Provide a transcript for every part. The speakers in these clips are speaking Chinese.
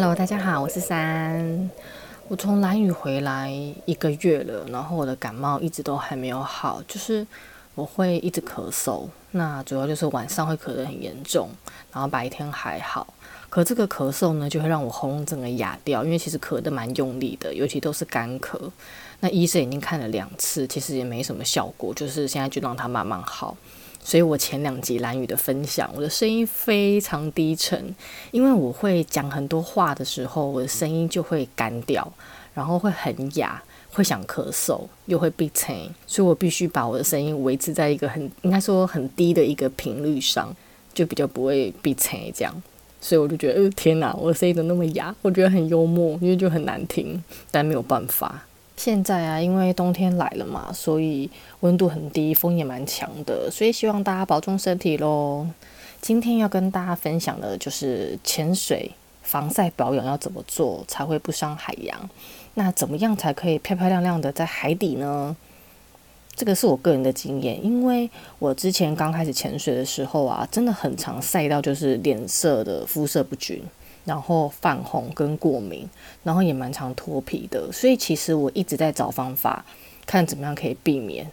Hello，大家好，我是珊。我从蓝雨回来一个月了，然后我的感冒一直都还没有好，就是我会一直咳嗽，那主要就是晚上会咳得很严重，然后白天还好。可这个咳嗽呢，就会让我喉咙整个哑掉，因为其实咳得蛮用力的，尤其都是干咳。那医生已经看了两次，其实也没什么效果，就是现在就让它慢慢好。所以我前两集蓝雨的分享，我的声音非常低沉，因为我会讲很多话的时候，我的声音就会干掉，然后会很哑，会想咳嗽，又会闭气，所以我必须把我的声音维持在一个很应该说很低的一个频率上，就比较不会闭气这样。所以我就觉得，呃，天哪，我的声音怎么那么哑？我觉得很幽默，因为就很难听，但没有办法。现在啊，因为冬天来了嘛，所以温度很低，风也蛮强的，所以希望大家保重身体喽。今天要跟大家分享的就是潜水防晒保养要怎么做才会不伤海洋？那怎么样才可以漂漂亮亮的在海底呢？这个是我个人的经验，因为我之前刚开始潜水的时候啊，真的很常晒到就是脸色的肤色不均。然后泛红跟过敏，然后也蛮常脱皮的，所以其实我一直在找方法，看怎么样可以避免。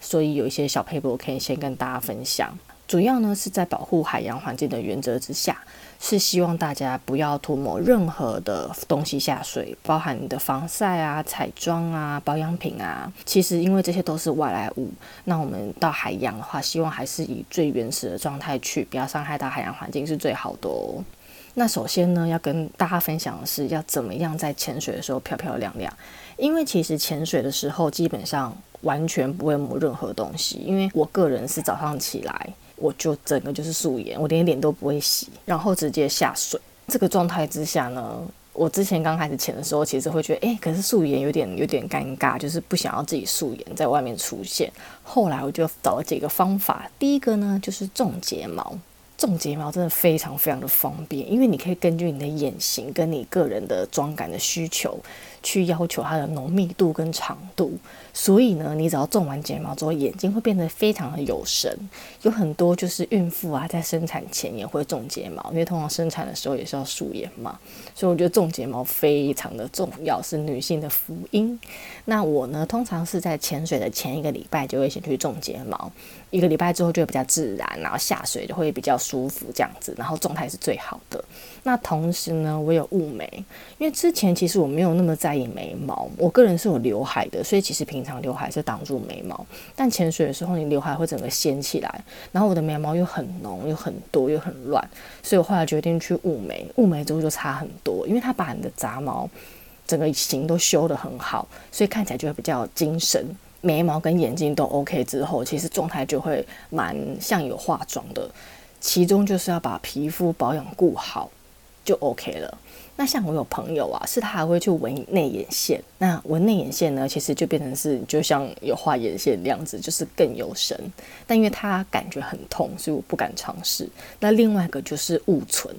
所以有一些小撇步我可以先跟大家分享。主要呢是在保护海洋环境的原则之下，是希望大家不要涂抹任何的东西下水，包含你的防晒啊、彩妆啊、保养品啊。其实因为这些都是外来物，那我们到海洋的话，希望还是以最原始的状态去，不要伤害到海洋环境是最好的哦。那首先呢，要跟大家分享的是要怎么样在潜水的时候漂漂亮亮。因为其实潜水的时候基本上完全不会抹任何东西，因为我个人是早上起来我就整个就是素颜，我连脸都不会洗，然后直接下水。这个状态之下呢，我之前刚开始潜的时候，其实会觉得，诶，可是素颜有点有点尴尬，就是不想要自己素颜在外面出现。后来我就找了几个方法，第一个呢就是种睫毛。种睫毛真的非常非常的方便，因为你可以根据你的眼型跟你个人的妆感的需求，去要求它的浓密度跟长度，所以呢，你只要种完睫毛之后，眼睛会变得非常的有神。有很多就是孕妇啊，在生产前也会种睫毛，因为通常生产的时候也是要素颜嘛，所以我觉得种睫毛非常的重要，是女性的福音。那我呢，通常是在潜水的前一个礼拜就会先去种睫毛，一个礼拜之后就会比较自然，然后下水就会比较舒服这样子，然后状态是最好的。那同时呢，我有雾眉，因为之前其实我没有那么在意眉毛，我个人是有刘海的，所以其实平常刘海是挡住眉毛，但潜水的时候你刘海会整个掀起来，然后我的眉毛又很浓又很多又很乱，所以我后来决定去雾眉，雾眉之后就差很多，因为它把你的杂毛整个型都修得很好，所以看起来就会比较精神，眉毛跟眼睛都 OK 之后，其实状态就会蛮像有化妆的，其中就是要把皮肤保养顾好。就 OK 了。那像我有朋友啊，是他还会去纹内眼线。那纹内眼线呢，其实就变成是就像有画眼线那样子，就是更有神。但因为他感觉很痛，所以我不敢尝试。那另外一个就是雾唇。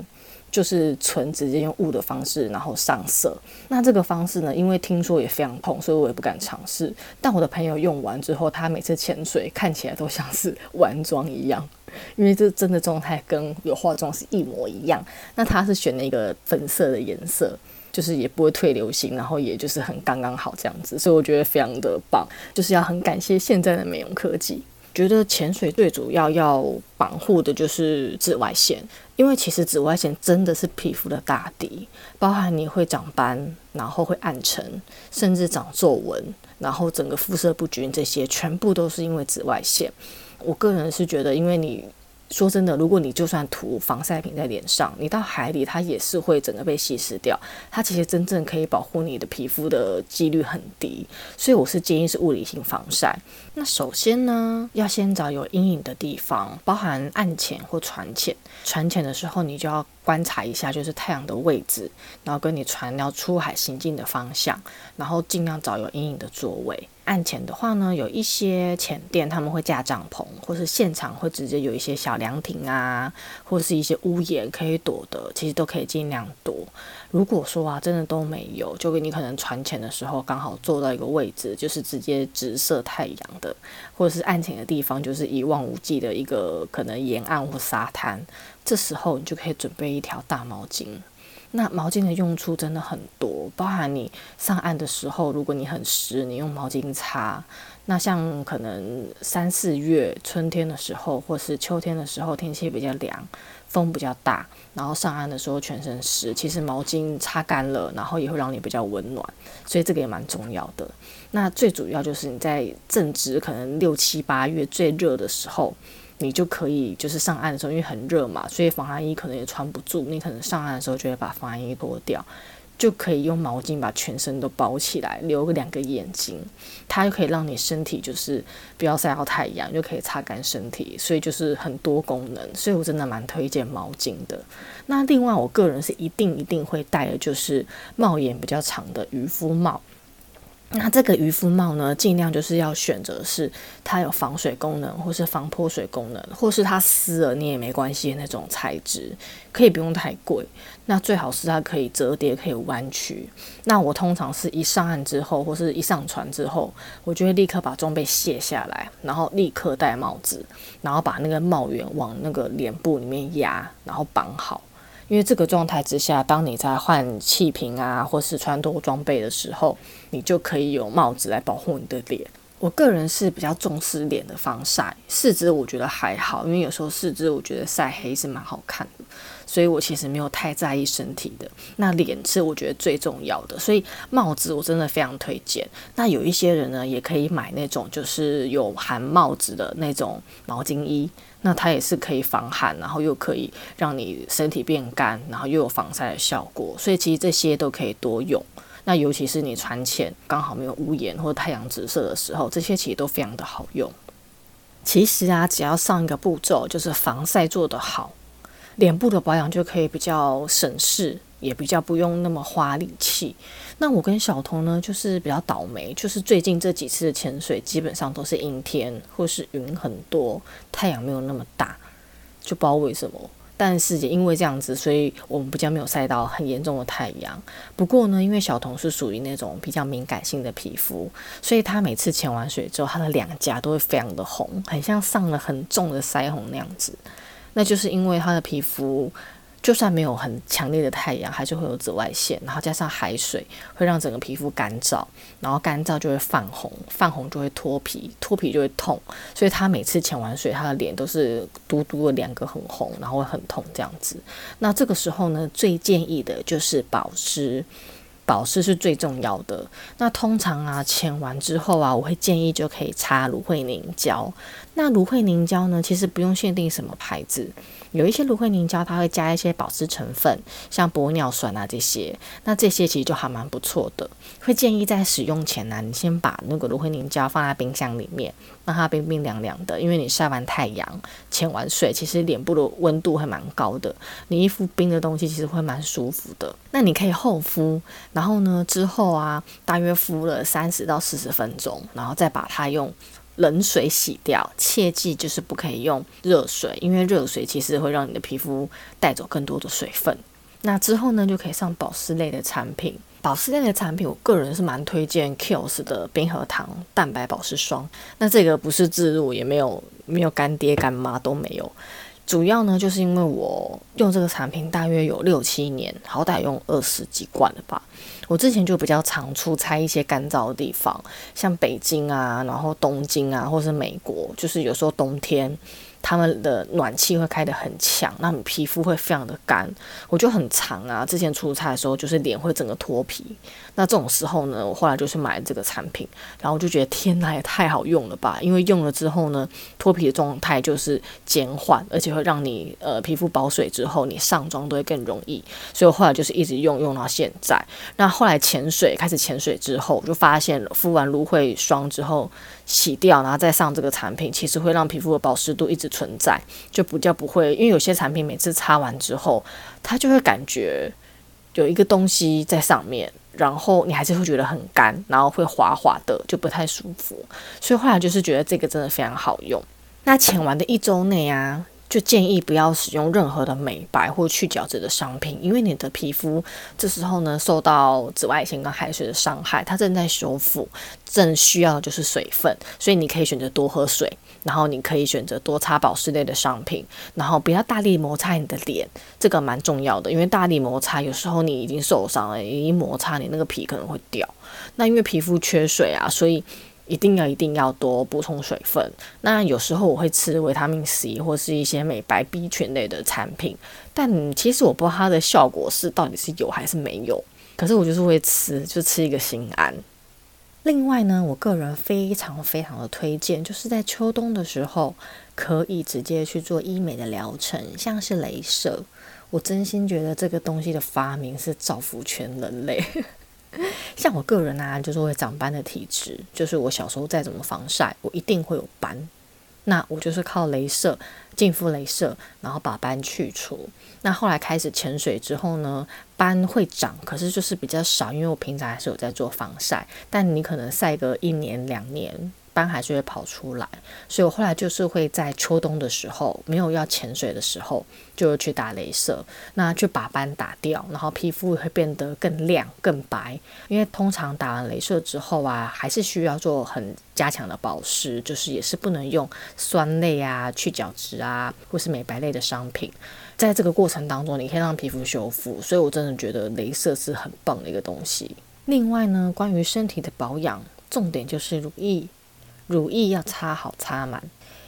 就是纯直接用雾的方式，然后上色。那这个方式呢，因为听说也非常痛，所以我也不敢尝试。但我的朋友用完之后，他每次潜水看起来都像是完妆一样，因为这真的状态跟有化妆是一模一样。那他是选了一个粉色的颜色，就是也不会退流行，然后也就是很刚刚好这样子，所以我觉得非常的棒。就是要很感谢现在的美容科技。觉得潜水最主要要保护的就是紫外线，因为其实紫外线真的是皮肤的大敌，包含你会长斑，然后会暗沉，甚至长皱纹，然后整个肤色不均，这些全部都是因为紫外线。我个人是觉得，因为你。说真的，如果你就算涂防晒品在脸上，你到海里它也是会整个被稀释掉。它其实真正可以保护你的皮肤的几率很低，所以我是建议是物理性防晒。那首先呢，要先找有阴影的地方，包含暗潜或船潜。船潜的时候，你就要观察一下，就是太阳的位置，然后跟你船要出海行进的方向，然后尽量找有阴影的座位。岸潜的话呢，有一些浅店他们会架帐篷，或是现场会直接有一些小凉亭啊，或是一些屋檐可以躲的，其实都可以尽量躲。如果说啊，真的都没有，就你可能船潜的时候刚好坐到一个位置，就是直接直射太阳的，或者是岸潜的地方就是一望无际的一个可能沿岸或沙滩，这时候你就可以准备一条大毛巾。那毛巾的用处真的很多，包含你上岸的时候，如果你很湿，你用毛巾擦。那像可能三四月春天的时候，或是秋天的时候，天气比较凉，风比较大，然后上岸的时候全身湿，其实毛巾擦干了，然后也会让你比较温暖，所以这个也蛮重要的。那最主要就是你在正值可能六七八月最热的时候。你就可以就是上岸的时候，因为很热嘛，所以防寒衣可能也穿不住。你可能上岸的时候就会把防寒衣脱掉，就可以用毛巾把全身都包起来，留个两个眼睛，它就可以让你身体就是不要晒到太阳，就可以擦干身体。所以就是很多功能，所以我真的蛮推荐毛巾的。那另外，我个人是一定一定会戴的，就是帽檐比较长的渔夫帽。那这个渔夫帽呢，尽量就是要选择是它有防水功能，或是防泼水功能，或是它湿了你也没关系那种材质，可以不用太贵。那最好是它可以折叠，可以弯曲。那我通常是一上岸之后，或是一上船之后，我就会立刻把装备卸下来，然后立刻戴帽子，然后把那个帽檐往那个脸部里面压，然后绑好。因为这个状态之下，当你在换气瓶啊，或是穿脱装备的时候，你就可以有帽子来保护你的脸。我个人是比较重视脸的防晒，四肢我觉得还好，因为有时候四肢我觉得晒黑是蛮好看的，所以我其实没有太在意身体的。那脸是我觉得最重要的，所以帽子我真的非常推荐。那有一些人呢，也可以买那种就是有含帽子的那种毛巾衣。那它也是可以防寒，然后又可以让你身体变干，然后又有防晒的效果，所以其实这些都可以多用。那尤其是你穿浅刚好没有屋檐或太阳直射的时候，这些其实都非常的好用。其实啊，只要上一个步骤，就是防晒做得好，脸部的保养就可以比较省事。也比较不用那么花力气。那我跟小童呢，就是比较倒霉，就是最近这几次的潜水基本上都是阴天，或是云很多，太阳没有那么大，就不知道为什么。但是也因为这样子，所以我们比较没有晒到很严重的太阳。不过呢，因为小童是属于那种比较敏感性的皮肤，所以他每次潜完水之后，他的两颊都会非常的红，很像上了很重的腮红那样子。那就是因为他的皮肤。就算没有很强烈的太阳，还是会有紫外线，然后加上海水会让整个皮肤干燥，然后干燥就会泛红，泛红就会脱皮，脱皮就会痛，所以他每次潜完水，他的脸都是嘟嘟的两个很红，然后会很痛这样子。那这个时候呢，最建议的就是保湿。保湿是最重要的。那通常啊，潜完之后啊，我会建议就可以擦芦荟凝胶。那芦荟凝胶呢，其实不用限定什么牌子，有一些芦荟凝胶它会加一些保湿成分，像玻尿酸啊这些。那这些其实就还蛮不错的。会建议在使用前呢、你先把那个芦荟凝胶放在冰箱里面，让它冰冰凉凉的。因为你晒完太阳、潜完水，其实脸部的温度会蛮高的，你一敷冰的东西其实会蛮舒服的。那你可以厚敷。然后呢，之后啊，大约敷了三十到四十分钟，然后再把它用冷水洗掉。切记就是不可以用热水，因为热水其实会让你的皮肤带走更多的水分。那之后呢，就可以上保湿类的产品。保湿类的产品，我个人是蛮推荐 Kiehl's 的冰河糖蛋白保湿霜。那这个不是自入，也没有没有干爹干妈都没有。主要呢，就是因为我用这个产品大约有六七年，好歹用二十几罐了吧。我之前就比较常出差一些干燥的地方，像北京啊，然后东京啊，或是美国，就是有时候冬天。他们的暖气会开得很强，那你皮肤会非常的干，我就很长啊。之前出差的时候，就是脸会整个脱皮。那这种时候呢，我后来就是买这个产品，然后我就觉得天哪，也太好用了吧！因为用了之后呢，脱皮的状态就是减缓，而且会让你呃皮肤保水之后，你上妆都会更容易。所以我后来就是一直用用到现在。那后来潜水开始潜水之后，就发现敷完芦荟霜之后。洗掉，然后再上这个产品，其实会让皮肤的保湿度一直存在，就比较不会。因为有些产品每次擦完之后，它就会感觉有一个东西在上面，然后你还是会觉得很干，然后会滑滑的，就不太舒服。所以后来就是觉得这个真的非常好用。那浅完的一周内啊，就建议不要使用任何的美白或去角质的商品，因为你的皮肤这时候呢受到紫外线跟海水的伤害，它正在修复，正需要就是水分，所以你可以选择多喝水，然后你可以选择多擦保湿类的商品，然后不要大力摩擦你的脸，这个蛮重要的，因为大力摩擦有时候你已经受伤了，一摩擦你那个皮可能会掉，那因为皮肤缺水啊，所以。一定要一定要多补充水分。那有时候我会吃维他命 C 或是一些美白 B 群类的产品，但其实我不知道它的效果是到底是有还是没有。可是我就是会吃，就吃一个心安。另外呢，我个人非常非常的推荐，就是在秋冬的时候可以直接去做医美的疗程，像是镭射。我真心觉得这个东西的发明是造福全人类。像我个人啊，就是会长斑的体质，就是我小时候再怎么防晒，我一定会有斑。那我就是靠镭射、净肤镭射，然后把斑去除。那后来开始潜水之后呢，斑会长，可是就是比较少，因为我平常还是有在做防晒。但你可能晒个一年两年。斑还是会跑出来，所以我后来就是会在秋冬的时候，没有要潜水的时候，就去打镭射，那去把斑打掉，然后皮肤会变得更亮、更白。因为通常打完镭射之后啊，还是需要做很加强的保湿，就是也是不能用酸类啊、去角质啊，或是美白类的商品。在这个过程当中，你可以让皮肤修复，所以我真的觉得镭射是很棒的一个东西。另外呢，关于身体的保养，重点就是乳液。乳液要擦好擦满，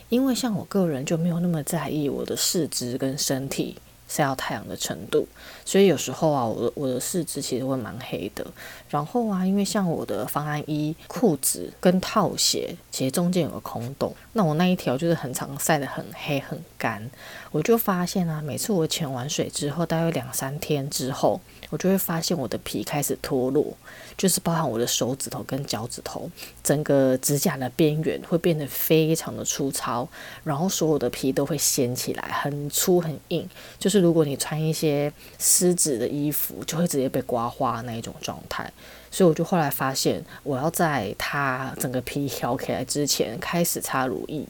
因为像我个人就没有那么在意我的四肢跟身体晒到太阳的程度，所以有时候啊，我的我的四肢其实会蛮黑的。然后啊，因为像我的防寒衣、裤子跟套鞋，其实中间有个空洞，那我那一条就是很常晒得很黑很干。我就发现啊，每次我潜完水之后，大概两三天之后。我就会发现我的皮开始脱落，就是包含我的手指头跟脚趾头，整个指甲的边缘会变得非常的粗糙，然后所有的皮都会掀起来，很粗很硬。就是如果你穿一些湿纸的衣服，就会直接被刮花那一种状态。所以我就后来发现，我要在它整个皮挑起来之前开始擦乳液。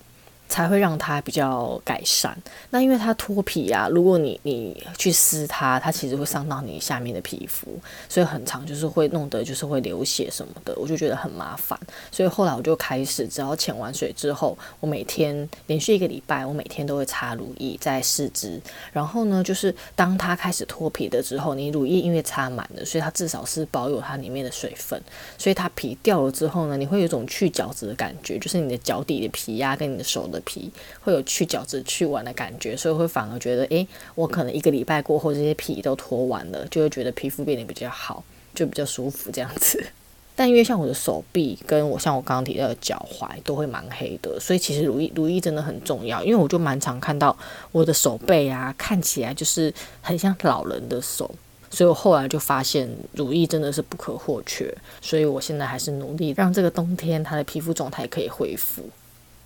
才会让它比较改善。那因为它脱皮啊，如果你你去撕它，它其实会伤到你下面的皮肤，所以很长就是会弄得就是会流血什么的，我就觉得很麻烦。所以后来我就开始，只要潜完水之后，我每天连续一个礼拜，我每天都会擦乳液在四肢。然后呢，就是当它开始脱皮的时候，你乳液因为擦满了，所以它至少是保有它里面的水分，所以它皮掉了之后呢，你会有一种去角质的感觉，就是你的脚底的皮呀、跟你的手的。皮会有去角质去完的感觉，所以会反而觉得，诶，我可能一个礼拜过后，这些皮都脱完了，就会觉得皮肤变得比较好，就比较舒服这样子。但因为像我的手臂跟我像我刚刚提到的脚踝都会蛮黑的，所以其实乳液乳液真的很重要。因为我就蛮常看到我的手背啊，看起来就是很像老人的手，所以我后来就发现乳液真的是不可或缺。所以我现在还是努力让这个冬天它的皮肤状态可以恢复。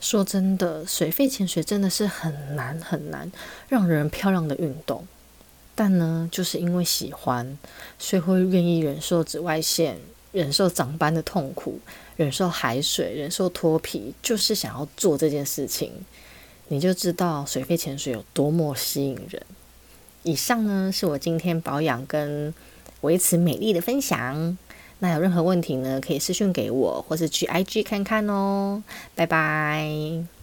说真的，水肺潜水真的是很难很难让人漂亮的运动，但呢，就是因为喜欢，所以会愿意忍受紫外线、忍受长斑的痛苦、忍受海水、忍受脱皮，就是想要做这件事情。你就知道水肺潜水有多么吸引人。以上呢，是我今天保养跟维持美丽的分享。那有任何问题呢，可以私讯给我，或是去 IG 看看哦。拜拜。